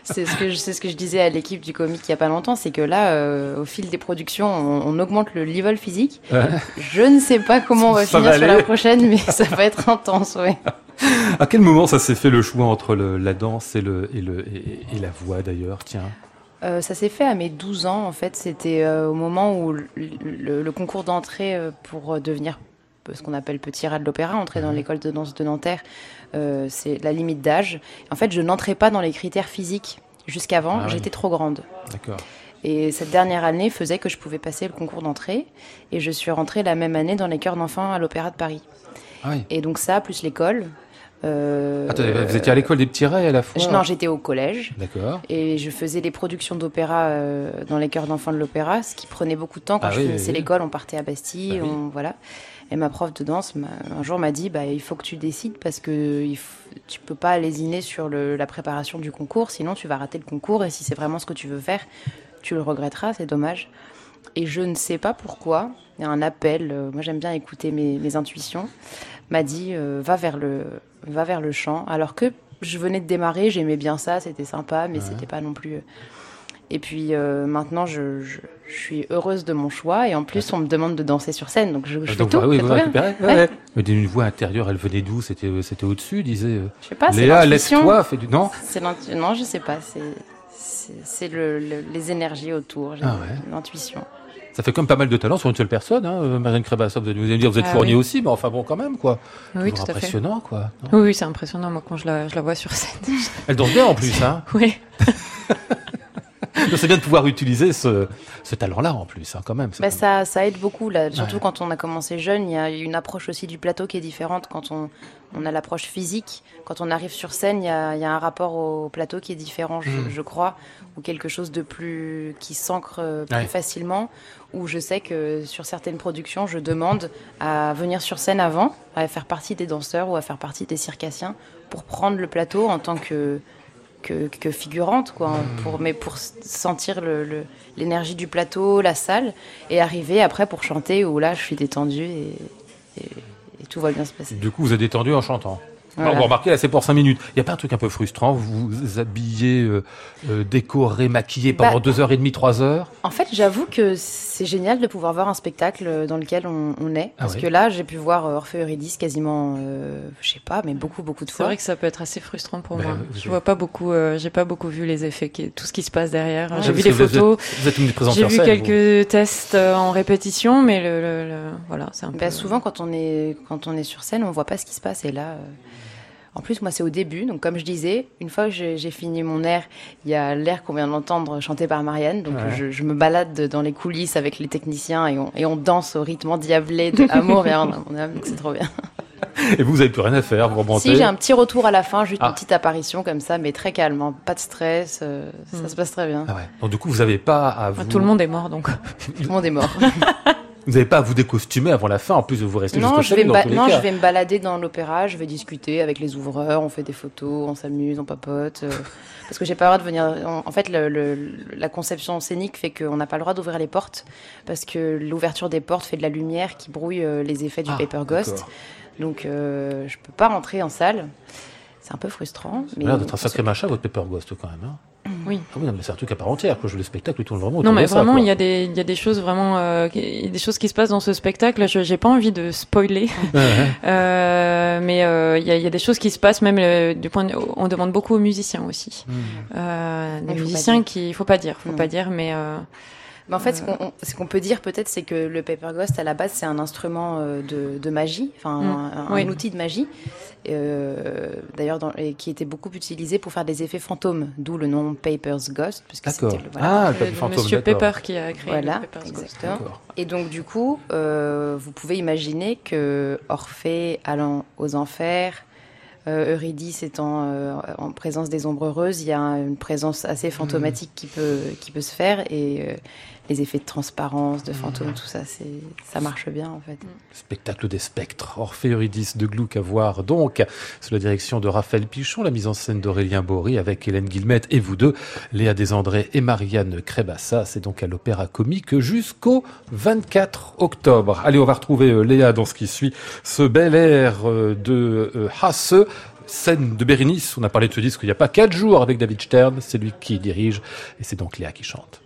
c'est ce que je, c'est ce que je disais à l'équipe du comique il y a pas longtemps, c'est que là, euh, au fil des productions, on, on augmente le level physique. Ouais. Je ne sais pas comment on va Ça finir va sur la prochaine, mais ça va être intense, ouais. À quel moment ça s'est fait le choix entre le- la danse et, le, et, le, et, et la voix d'ailleurs? Tiens. Euh, ça s'est fait à mes 12 ans, en fait. C'était euh, au moment où le, le- le concours d'entrée pour devenir ce qu'on appelle petit rat de l'opéra, entrer dans l'école de danse de Nanterre, euh, c'est la limite d'âge. En fait, je n'entrais pas dans les critères physiques. Jusqu'avant, Ah oui. j'étais trop grande. D'accord. Et cette dernière année faisait que je pouvais passer le concours d'entrée. Et je suis rentrée la même année dans les chœurs d'enfants à l'Opéra de Paris. Ah oui. Et donc ça, plus l'école. euh, vous étiez à l'école des petits raies à la fois je- Non, j'étais au collège. D'accord. Et je faisais les productions d'opéra euh, dans les chœurs d'enfants de l'opéra, ce qui prenait beaucoup de temps. Quand Ah je oui, finissais oui, l'école, on partait à Bastille, Bah oui. on, voilà. Et ma prof de danse, un jour, m'a dit, bah, il faut que tu décides parce que il f- tu peux pas lésiner sur le- la préparation du concours, sinon tu vas rater le concours. Et si c'est vraiment ce que tu veux faire, tu le regretteras, c'est dommage. Et je ne sais pas pourquoi, il y a un appel, euh, moi j'aime bien écouter mes, mes intuitions, m'a dit euh, va, vers le, va vers le chant. Alors que je venais de démarrer, j'aimais bien ça, c'était sympa, mais c'était pas non plus. Euh. Et puis euh, maintenant, je, je, je suis heureuse de mon choix. Et en plus, on me demande de danser sur scène. Donc je, je fais Donc, tout. ah oui, vous récupérez. Ouais, ouais. Mais d'une voix intérieure, elle venait d'où? C'était c'était au-dessus, disait. euh, Je sais pas, c'est Léa, laisse-toi, fais du. Non? C'est l'intu- Non, je sais pas. C'est c'est- c'est le, le- les énergies autour, j'ai- Ah ouais. l'intuition. Ça fait comme pas mal de talent sur une seule personne, hein, euh, Marianne Crébassa. Vous allez me dire, vous êtes Ah fournie oui. aussi, mais enfin bon, quand même, quoi. Oui, tout à fait. impressionnant, quoi. non? Oui, oui, c'est impressionnant, moi, quand je la, je la vois sur scène. Elle danse bien en plus, hein. oui. C'est bien de pouvoir utiliser ce, ce talent-là en plus, hein, quand même. Bah, ça, ça aide beaucoup, là. surtout Ouais. quand on a commencé jeune. Il y a une approche aussi du plateau qui est différente quand on, on a l'approche physique. Quand on arrive sur scène, il y a, il y a un rapport au plateau qui est différent, je, Mm. je crois, ou quelque chose de plus qui s'ancre euh, plus Ouais. facilement. Où je sais que sur certaines productions, je demande à venir sur scène avant, à faire partie des danseurs ou à faire partie des circassiens pour prendre le plateau en tant que que, que figurante, quoi, hein, pour, mais pour sentir le- le- l'énergie du plateau, la salle, et arriver après pour chanter où là je suis détendue et, et- et tout va bien se passer. Du coup, vous êtes détendu en chantant? Voilà. Alors, vous remarquez, là, c'est pour 5 minutes. Il n'y a pas un truc un peu frustrant Vous vous habillez, euh, euh, décoré, maquillé pendant Bah- 2h30, 3 heures? En fait, j'avoue que c'est génial de pouvoir voir un spectacle dans lequel on, on est, Ah parce ouais. que là j'ai pu voir euh, Orphée Eurydice quasiment, euh, je sais pas, mais beaucoup beaucoup de C'est fois. vrai que ça peut être assez frustrant pour Ben, moi. Je vois pas beaucoup, euh, j'ai pas beaucoup vu les effets, qui- tout ce qui se passe derrière. Ouais. J'ai vu les que vous êtes- photos, Vous êtes une j'ai vu scène, quelques tests euh, en répétition, mais le, le- le- voilà, c'est un peu. Bah, souvent, quand on, est, quand on est sur scène, on voit pas ce qui se passe. Et là, euh, en plus, moi, c'est au début. Donc, comme je disais, une fois que j'ai fini mon air, il y a l'air qu'on vient d'entendre chanté par Marianne. Donc, Ouais. je, je me balade dans les coulisses avec les techniciens et on, et on danse au rythme endiablé de Amour et en mon âme. Donc, c'est trop bien. Et vous, vous n'avez plus rien à faire, vous remontez. Si, j'ai un petit retour à la fin, juste Ah. une petite apparition comme ça, mais très calme. hein. Pas de stress. euh, Ça Mm. se passe très bien. Ah ouais. Donc, du coup, vous n'avez pas à vous... Ah, Tout le monde est mort, donc. Tout le monde est mort. Vous n'avez pas à vous décostumer avant la fin. En plus, vous restez Non, je vais, dans ba- tous les non cas. je vais me balader dans l'opéra, je vais discuter avec les ouvreurs, on fait des photos, on s'amuse, on papote. euh, parce que j'ai pas le droit de venir. En, en fait, le- le- la conception scénique fait qu'on n'a pas le droit d'ouvrir les portes parce que l'ouverture des portes fait de la lumière qui brouille euh, les effets du Ah, paper ghost. Donc, euh, je peux pas rentrer en salle. C'est un peu frustrant. Ça Mais l'air d'être un sacré machin, votre Pepper Ghost, quand même. hein. Oui. Ah oui, non, mais c'est un truc à part entière. Quoi. Je, le spectacle tourne vraiment Non, autour mais de ça, vraiment, il y a des, il y a des choses vraiment, euh, qui- il y a des choses qui se passent dans ce spectacle. Je, j'ai pas envie de spoiler, Ouais, ouais. euh, mais euh, il y, a, il y a des choses qui se passent même euh, du point. De, on demande beaucoup aux musiciens aussi. Hmm. Euh, des Il faut pas musiciens dire. qui, il faut pas dire, faut Non. pas dire, mais euh, Mais en fait, ce qu'on peut dire peut-être, c'est que le paper ghost, à la base, c'est un instrument euh, de, de magie, enfin Mm. un, un Oui. outil de magie, euh, d'ailleurs, qui était beaucoup utilisé pour faire des effets fantômes, d'où le nom Papers Ghost, puisque D'accord. c'était le- voilà. Ah, le le- papier fantôme, Monsieur. Pepper qui a créé Voilà, le Pepper's Ghost. Et donc, du coup, euh, vous pouvez imaginer que Orphée allant aux enfers, euh, Eurydice étant euh, en présence des ombres heureuses, il y a une présence assez fantomatique qui, peut, qui peut se faire et euh, les effets de transparence, de fantômes, tout ça, c'est, ça marche bien en fait. Spectacle des spectres. Orphée Eurydice de Gluck à voir donc sous la direction de Raphaël Pichon, la mise en scène d'Aurélien Bory avec Hélène Guillemette et vous deux, Léa Desandré et Marianne Crébassa. C'est donc à l'Opéra Comique jusqu'au 24 octobre. Allez, on va retrouver euh, Léa dans ce qui suit ce bel air euh, de euh, Hasse. Scène de Bérénice, on a parlé de ce disque il n'y a pas quatre jours avec David Stern, c'est lui qui dirige et c'est donc Léa qui chante.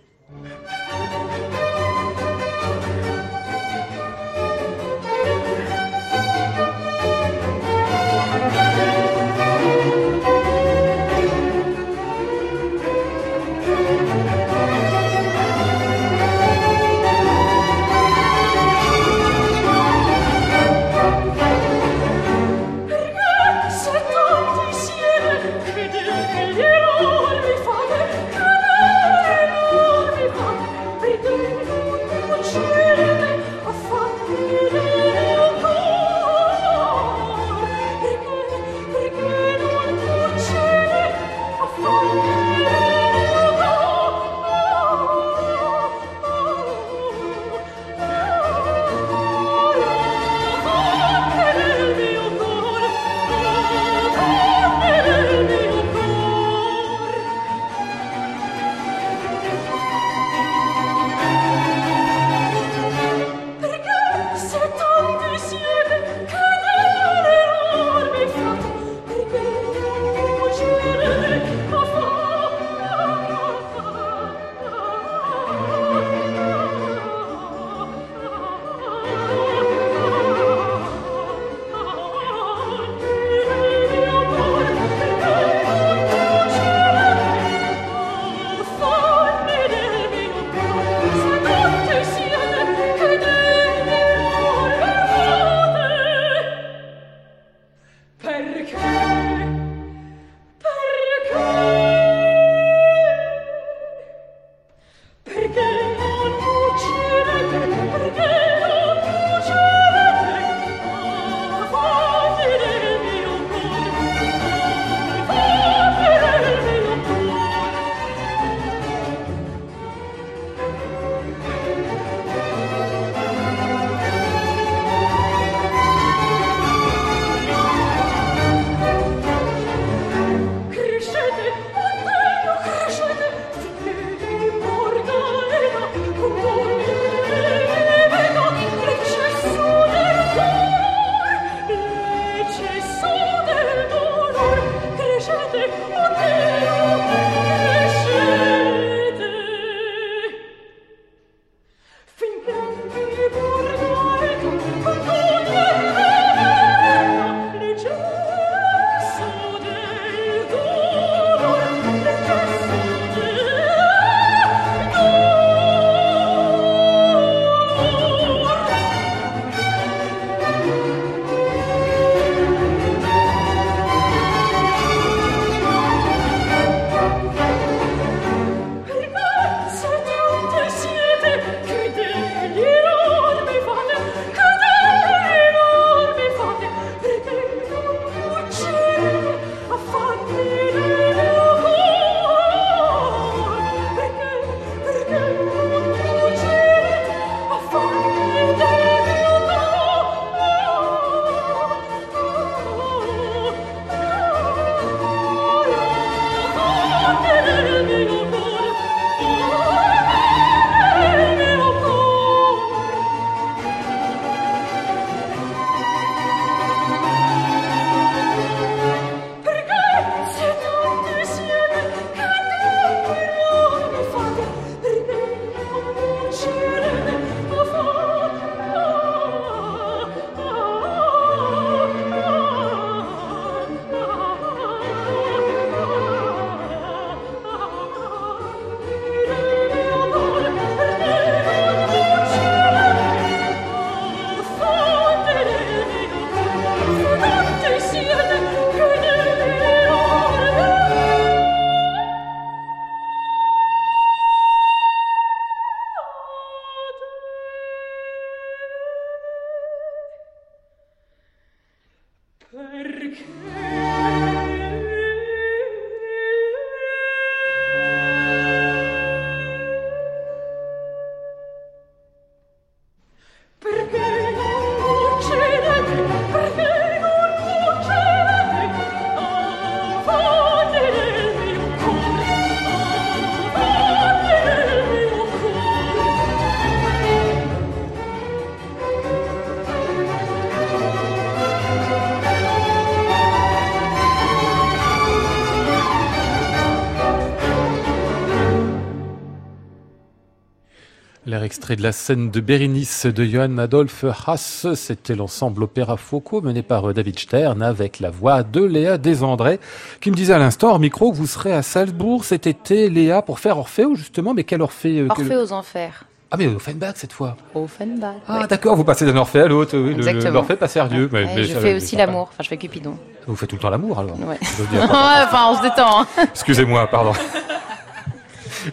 Extrait de la scène de Bérénice de Johann Adolphe Haas, c'était l'ensemble Opéra Foucault mené par euh, David Stern avec la voix de Léa Desandré qui me disait à l'instant hors micro que vous serez à Salzbourg cet été, Léa, pour faire Orphée justement, mais quel Orphée euh, quel- Orphée aux enfers. Ah mais Offenbach cette fois. Offenbach. Ah ouais. d'accord, vous passez d'un Orphée à l'autre, oui, le- Exactement. l'Orphée pas sérieux. mais- Ouais, mais je ça- fais mais aussi l'amour. Enfin, je fais Cupidon. Vous faites tout le temps l'amour alors Ouais. Je dire, enfin, on se détend. hein. Excusez-moi, pardon.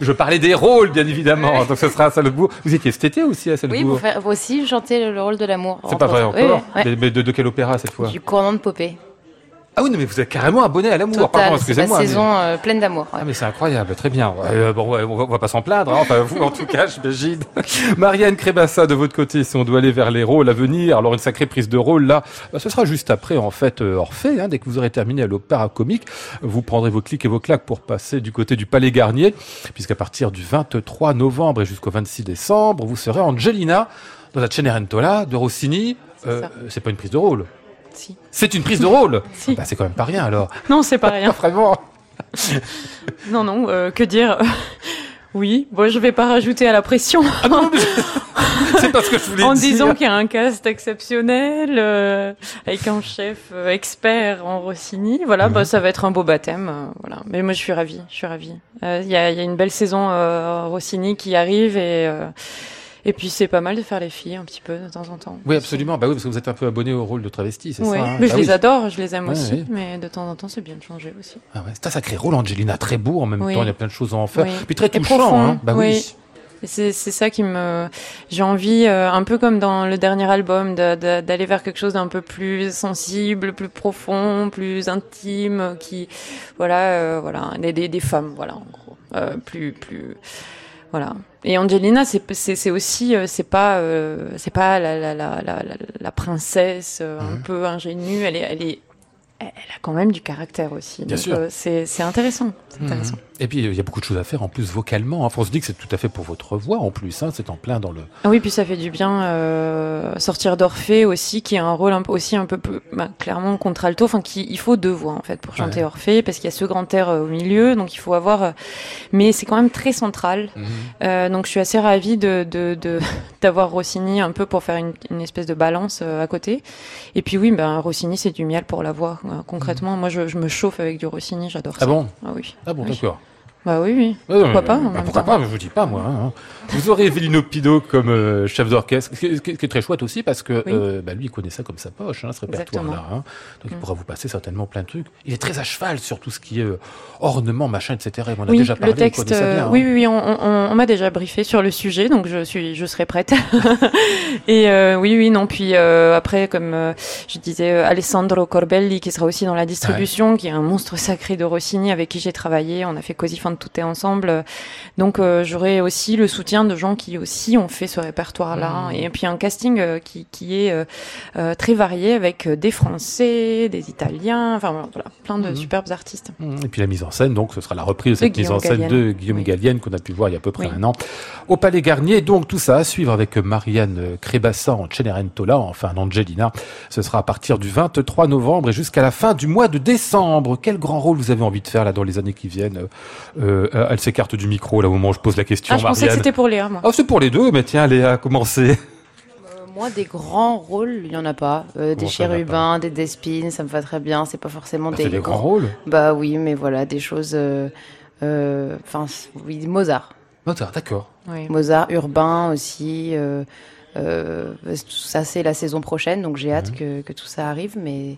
Je parlais des rôles, bien évidemment. Donc ce sera à Salzbourg. Vous étiez cet été aussi à Oui, Salzbourg vous, faire, vous aussi chanter le, le rôle de l'amour. C'est pas vrai encore Oui, oui, Mais, de, de quel opéra cette fois? Du courant de Popée. Ah oui, non, mais vous êtes carrément abonné à l'amour. Total, Pardon, c'est la excusez-moi. mais- saison euh, pleine d'amour. ouais. Ah mais c'est incroyable, très bien. Euh, bon, on, va, on va pas s'en plaindre, hein. enfin vous en tout cas, j'imagine. Marianne Crébassa, de votre côté, si on doit aller vers les rôles à venir, alors une sacrée prise de rôle là, bah, ce sera juste après en fait euh, Orphée, hein, dès que vous aurez terminé à l'Opéra Comique, vous prendrez vos clics et vos claques pour passer du côté du Palais Garnier, puisqu'à partir du 23 novembre et jusqu'au 26 décembre, vous serez Angelina dans la Cenerentola de Rossini. Euh, c'est pas une prise de rôle. Si. C'est une prise de rôle. Si. Bah, c'est quand même pas rien alors. Non, c'est pas rien. Vraiment. Non, non, euh, que dire? Oui, bon, je vais pas rajouter à la pression Ah non, c'est pas ce que je voulais en dire. disant qu'il y a un cast exceptionnel euh, avec un chef euh, expert en Rossini. Voilà, Mhm. bah, ça va être un beau baptême. euh, voilà, mais moi je suis ravie, je suis ravie. Il y, a, y a une belle saison Rossini qui arrive et et puis c'est pas mal de faire les filles un petit peu de temps en temps. Oui, absolument. Bah oui, parce que vous êtes un peu abonné au rôle de travesti, c'est Oui, ça hein mais je Bah les oui. adore, je les aime Ouais, aussi, ouais. mais de temps en temps c'est bien de changer aussi. Ah ouais, c'est un sacré rôle, Angelina, très beau en même Oui. temps. Il y a plein de choses à en faire. Puis très touchant, hein. Bah oui. C'est c'est ça qui me. J'ai envie, euh, un peu comme dans le dernier album, d'aller vers quelque chose d'un peu plus sensible, plus profond, plus intime, qui, voilà, euh, voilà, des, des, des femmes, voilà, en gros, euh, plus, plus, voilà. Et Angelina, c'est aussi, euh, c'est pas, euh, c'est pas la la la la, princesse euh, un peu ingénue. Elle est, elle est, elle a quand même du caractère aussi. Bien sûr. euh, c'est c'est intéressant, c'est. Et puis, il y a beaucoup de choses à faire en plus vocalement. Hein. On se dit que c'est tout à fait pour votre voix en plus. Hein. C'est en plein dans le. Ah oui, puis ça fait du bien euh, sortir d'Orphée aussi, qui a un rôle un peu, aussi un peu plus bah, clairement contralto. Enfin, qui il faut deux voix en fait pour chanter Ouais. Orphée, parce qu'il y a ce grand air euh, au milieu, donc il faut avoir. mais c'est quand même très central. Euh, donc je suis assez ravie de de- de- d'avoir Rossini un peu pour faire une, une espèce de balance à côté. Et puis oui, ben Rossini c'est du miel pour la voix. Euh, concrètement, moi je, je me chauffe avec du Rossini, j'adore ça. Ah bon Ah oui. Ah bon, Oui. d'accord. Bah oui, oui. Pourquoi pas, Bah, pourquoi temps. pas, je vous dis pas moi. hein. Vous aurez Evelino Pido comme euh, chef d'orchestre, ce qui, est- ce qui très chouette aussi parce que Oui. euh, bah, lui il connaît ça comme sa poche, hein, ce répertoire-là. hein. Donc il Mm. pourra vous passer certainement plein de trucs. Il est très à cheval sur tout ce qui est euh, ornement, machin, etc. On a oui, déjà parlé, le texte. ça bien, hein. Oui, oui, oui, on, on- on m'a déjà briefé sur le sujet, donc je suis, je serai prête. Et oui, oui, non. Puis après, comme je disais, Alessandro Corbelli, qui sera aussi dans la distribution, qui est un monstre sacré de Rossini, avec qui j'ai travaillé. On a fait Così fan tutte ensemble. Donc euh, j'aurai aussi le soutien de gens qui aussi ont fait ce répertoire-là. Mmh. Et puis un casting euh, qui, qui est euh, très varié, avec des Français, des Italiens, enfin voilà, plein de Mhm. superbes artistes. Mmh, Et puis la mise en scène, donc ce sera la reprise de De cette mise en scène de. Guillaume Oui. Gallienne qu'on a pu voir il y a à peu près Oui. un an au Palais Garnier. Donc tout ça à suivre avec Marianne Crébassa en Cenerentola, enfin en Angelina. Ce sera à partir du 23 novembre et jusqu'à la fin du mois de décembre. Quel grand rôle vous avez envie de faire là dans les années qui viennent euh, euh, Elle s'écarte du micro là au moment où je pose la question, Ah, je pensais que c'était pour Léa, moi. Oh, c'est pour les deux, mais tiens, Léa, commencez. Euh, Moi, des grands rôles, il y en a pas. Euh, des chérubins, des despines, ça me va très bien. C'est pas forcément Bah, des, c'est des grands rôles. Bah oui, mais voilà, des choses. euh, euh, Enfin, c- oui, Mozart. Mozart, d'accord. Oui. Mozart urbain aussi. euh, euh, ça, c'est la saison prochaine, donc j'ai Mhm. hâte que, que tout ça arrive, mais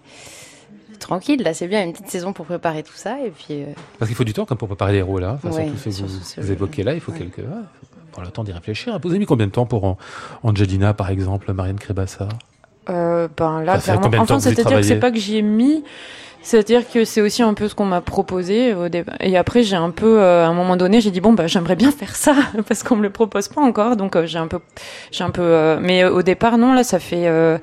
tranquille, là, c'est bien, une petite saison pour préparer tout ça, et puis. euh, Parce qu'il faut du temps comme pour préparer les rôles. Hein. Enfin, Ouais, surtout ce que vous, ce vous jeu. évoquez là, il faut Ouais. quelques. ouais, faut prendre le temps d'y réfléchir. Vous avez mis combien de temps pour An- Angelina, par exemple, Marianne Crébassa Euh, ben là, Ça fait clairement. combien de temps Enfin, que vous y c'est-à-dire que c'est pas que j'y ai mis. C'est-à-dire que c'est aussi un peu ce qu'on m'a proposé au départ. Et après, j'ai un peu, euh, à un moment donné, j'ai dit bon, bah, j'aimerais bien faire ça parce qu'on me le propose pas encore. Donc, euh, j'ai un peu, j'ai un peu. euh, mais euh, au départ, non, là, ça fait euh,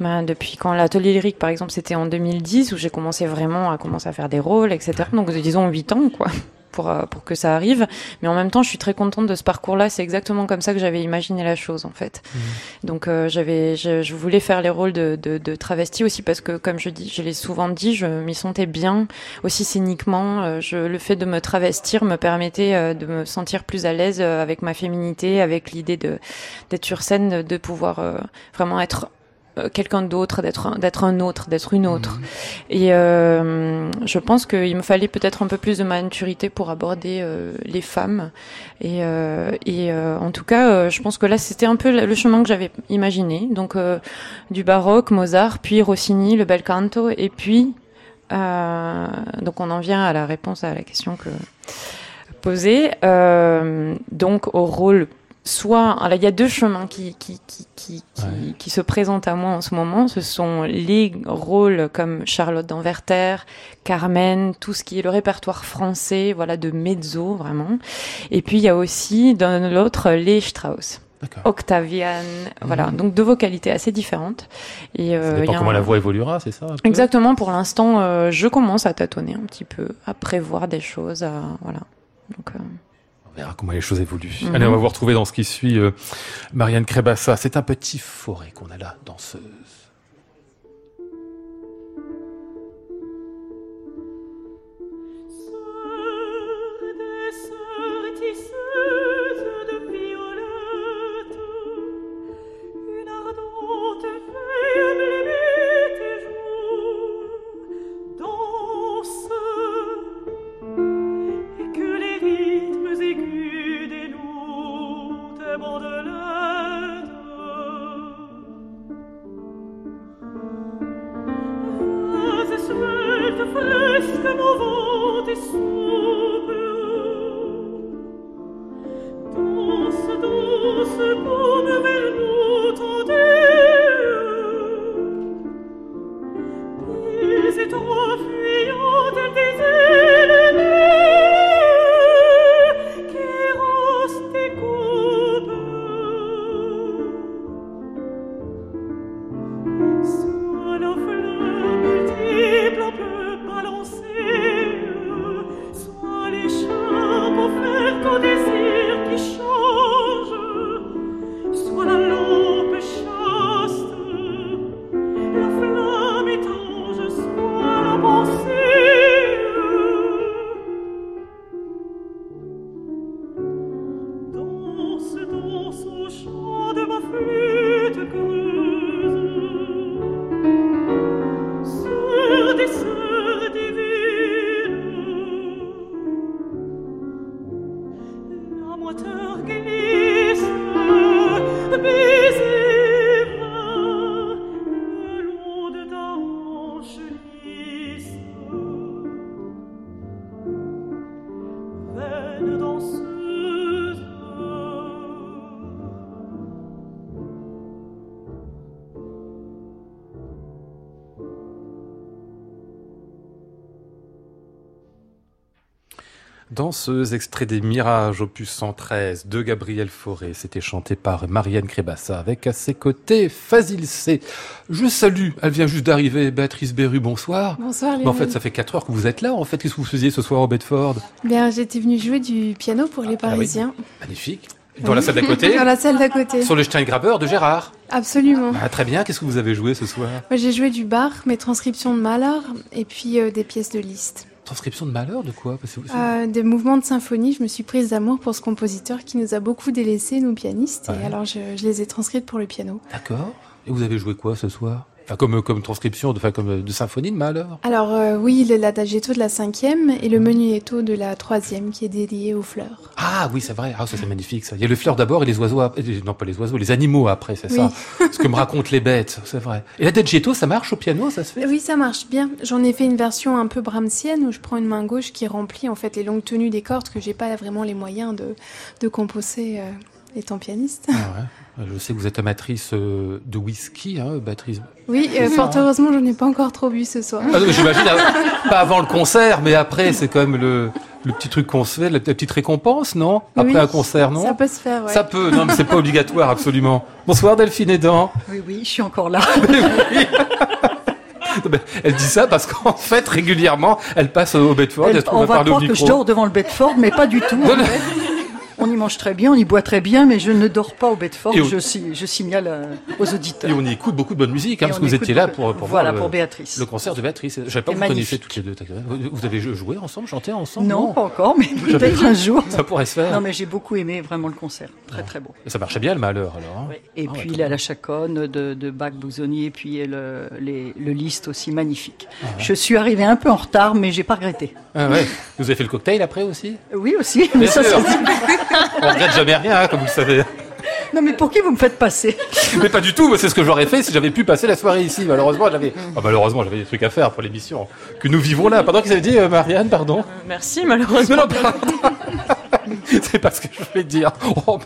ben, depuis quand l'atelier lyrique, par exemple, c'était en 2010 où j'ai commencé vraiment à commencer à faire des rôles, etc. Donc, disons 8 ans, quoi. Pour euh, pour que ça arrive. Mais en même temps, je suis très contente de ce parcours-là. C'est exactement comme ça que j'avais imaginé la chose en fait. Mmh. Donc euh, j'avais, je, je voulais faire les rôles de, de, de travesti aussi parce que comme je dis, je l'ai souvent dit, je m'y sentais bien aussi scéniquement. Euh, je, le fait de me travestir me permettait euh, de me sentir plus à l'aise avec ma féminité, avec l'idée de d'être sur scène, de, de pouvoir vraiment être quelqu'un d'autre, d'être un- d'être un autre, d'être une autre. Et euh, je pense qu'il me fallait peut-être un peu plus de maturité pour aborder euh, les femmes. Et, euh, et euh, en tout cas, euh, je pense que là, c'était un peu le chemin que j'avais imaginé. Donc euh, du baroque, Mozart, puis Rossini, le bel canto, et puis euh, donc on en vient à la réponse à la question que posée. Euh, donc au rôle soit alors, il y a deux chemins qui qui qui qui, qui, Ouais. qui se présentent à moi en ce moment. Ce sont les rôles comme Charlotte d'Anverter, Carmen, tout ce qui est le répertoire français, voilà de mezzo vraiment. Et puis il y a aussi dans l'autre les Strauss. Octavian, voilà, Mhm. donc deux vocalités assez différentes. Et Ça euh, il dépend y a comment un- la voix évoluera, c'est ça Exactement. Pour l'instant, euh, je commence à tâtonner un petit peu, à prévoir des choses, à voilà. Donc, euh, On verra comment les choses évoluent. Allez, on va vous retrouver dans ce qui suit euh, Marianne Crébassa. C'est un petit forêt qu'on a là, danseuse. Sœurs Danseuse, extrait des Mirages, opus 113 de Gabriel Fauré. C'était chanté par Marianne Crébassa avec à ses côtés Fazil C. Je salue, elle vient juste d'arriver, Béatrice Berru, bonsoir. Bonsoir en fait, ça fait 4 heures que vous êtes là. En fait, qu'est-ce que vous faisiez ce soir au Bedford? Bien, j'étais venue jouer du piano pour les Ah oui. Parisiens. Magnifique. Dans la salle d'à côté Dans la salle d'à côté. Sur le Steingraber de Gérard. Absolument. Ah, très bien, qu'est-ce que vous avez joué ce soir? J'ai joué du bar, mes transcriptions de Mahler et puis euh, des pièces de Liszt. Transcription de malheur de quoi Parce que vous- Euh, des mouvements de symphonie. Je me suis prise d'amour pour ce compositeur qui nous a beaucoup délaissés, nous pianistes. Ouais. Et alors, je, je les ai transcrites pour le piano. D'accord. Et vous avez joué quoi ce soir? Enfin, comme, comme transcription de, enfin, comme de symphonie de malheur Alors, euh, oui, le l'adagietto de la cinquième et le menuetto de la troisième qui est dédié aux fleurs. Ah oui, c'est vrai. Ah, ça c'est magnifique ça. Il y a le fleur d'abord et les oiseaux après. Euh, Non, pas les oiseaux, les animaux après, c'est Oui. ça. Ce que me racontent les bêtes, c'est vrai. Et la Degetto, ça marche au piano, ça se fait? Oui, ça marche bien. J'en ai fait une version un peu brahmsienne où je prends une main gauche qui remplit en fait les longues tenues des cordes que j'ai pas vraiment les moyens de, de composer euh, étant pianiste. Ah ouais. Je sais que vous êtes amatrice euh, de whisky, hein, Béatrice. Oui, euh, fort heureusement, j'en ai pas encore trop bu ce soir. Ah, J'imagine, euh, pas avant le concert, mais après, c'est quand même le, le petit truc qu'on se fait, la, la petite récompense, non? Après Oui, un concert, non? Ça peut se faire, ouais. Ça peut, non, mais c'est pas obligatoire, absolument. Bonsoir Delphine Edan. Oui, oui, je suis encore là. Ben, Elle dit ça parce qu'en fait, régulièrement, elle passe au Bedford et Elle- on va croire que je micro. dors devant le Bedford, mais pas du tout. en fait. On y mange très bien, on y boit très bien, mais je ne dors pas au Bedford. Je, si- je signale euh, aux auditeurs. Et on y écoute beaucoup de bonne musique, hein, parce que vous étiez là pour, pour voilà, voir le, pour Béatrice. le concert de Béatrice. Je savais pas que vous connaissiez toutes les deux. Vous avez joué ensemble, chanté ensemble Non, pas encore, mais peut-être un jour. Ça pourrait se faire. Non, mais j'ai beaucoup aimé vraiment le concert. Très, très beau. Et ça marchait bien le malheur alors. hein Et Ah puis très il a la chaconne de, de Bach Bouzoni et puis le, les- le liste aussi magnifique. Ah ouais. Je suis arrivée un peu en retard, mais j'ai pas regretté. Ah ouais. Vous avez fait le cocktail après aussi? Oui aussi, mais ça On regrette jamais rien, hein, comme vous le savez. Non mais pour qui vous me faites passer? Mais pas du tout, c'est ce que j'aurais fait si j'avais pu passer la soirée ici. Malheureusement, j'avais ah, malheureusement, j'avais des trucs à faire pour l'émission que nous vivons là. Pardon, qu'est-ce que vous avez dit, euh, Marianne, pardon Merci, malheureusement. Non, non, pardon. C'est pas ce que je voulais dire. Oh,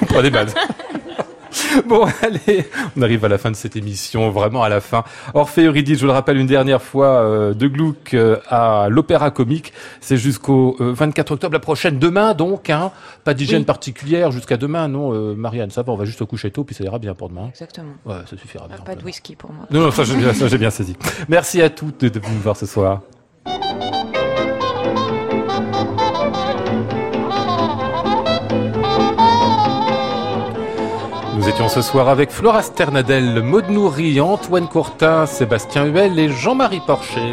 vous prenez mal. Bon, allez, on arrive à la fin de cette émission, vraiment à la fin. Orphée Eurydice, je le rappelle une dernière fois, euh, de Gluck euh, à l'Opéra Comique. C'est jusqu'au euh, 24 octobre, la prochaine, demain donc. Hein, pas d'hygiène Oui. particulière jusqu'à demain, non, euh, Marianne, ça va, on va juste au coucher tôt, puis ça ira bien pour demain. Exactement. Ouais, ça suffira bien. Pas de whisky pour moi. Non, non, ça j'ai bien, bien saisi. Merci à toutes de, de nous voir ce soir. Nous étions ce soir avec Flora Sternadel, Maud Nourri, Antoine Courtin, Sébastien Huel et Jean-Marie Porcher.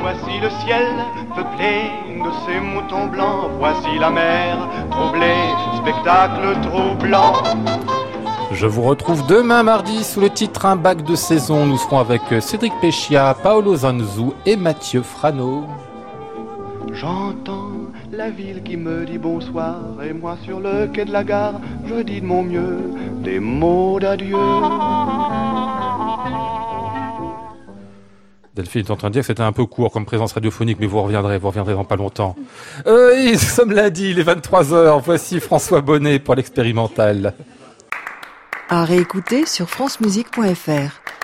Voici le ciel peuplé de ces moutons blancs. Voici la mer troublée, spectacle troublant. Je vous retrouve demain mardi sous le titre Un bac de saison. Nous serons avec Cédric Péchia, Paolo Zanzu et Mathieu Frano. J'entends la ville qui me dit bonsoir. Et moi sur le quai de la gare, je dis de mon mieux des mots d'adieu. Delphine est en train de dire que c'était un peu court comme présence radiophonique, mais vous reviendrez, vous reviendrez dans pas longtemps. Euh, oui, nous sommes lundi, il est 23h. Voici François Bonnet pour l'expérimental. À réécouter sur francemusique.fr.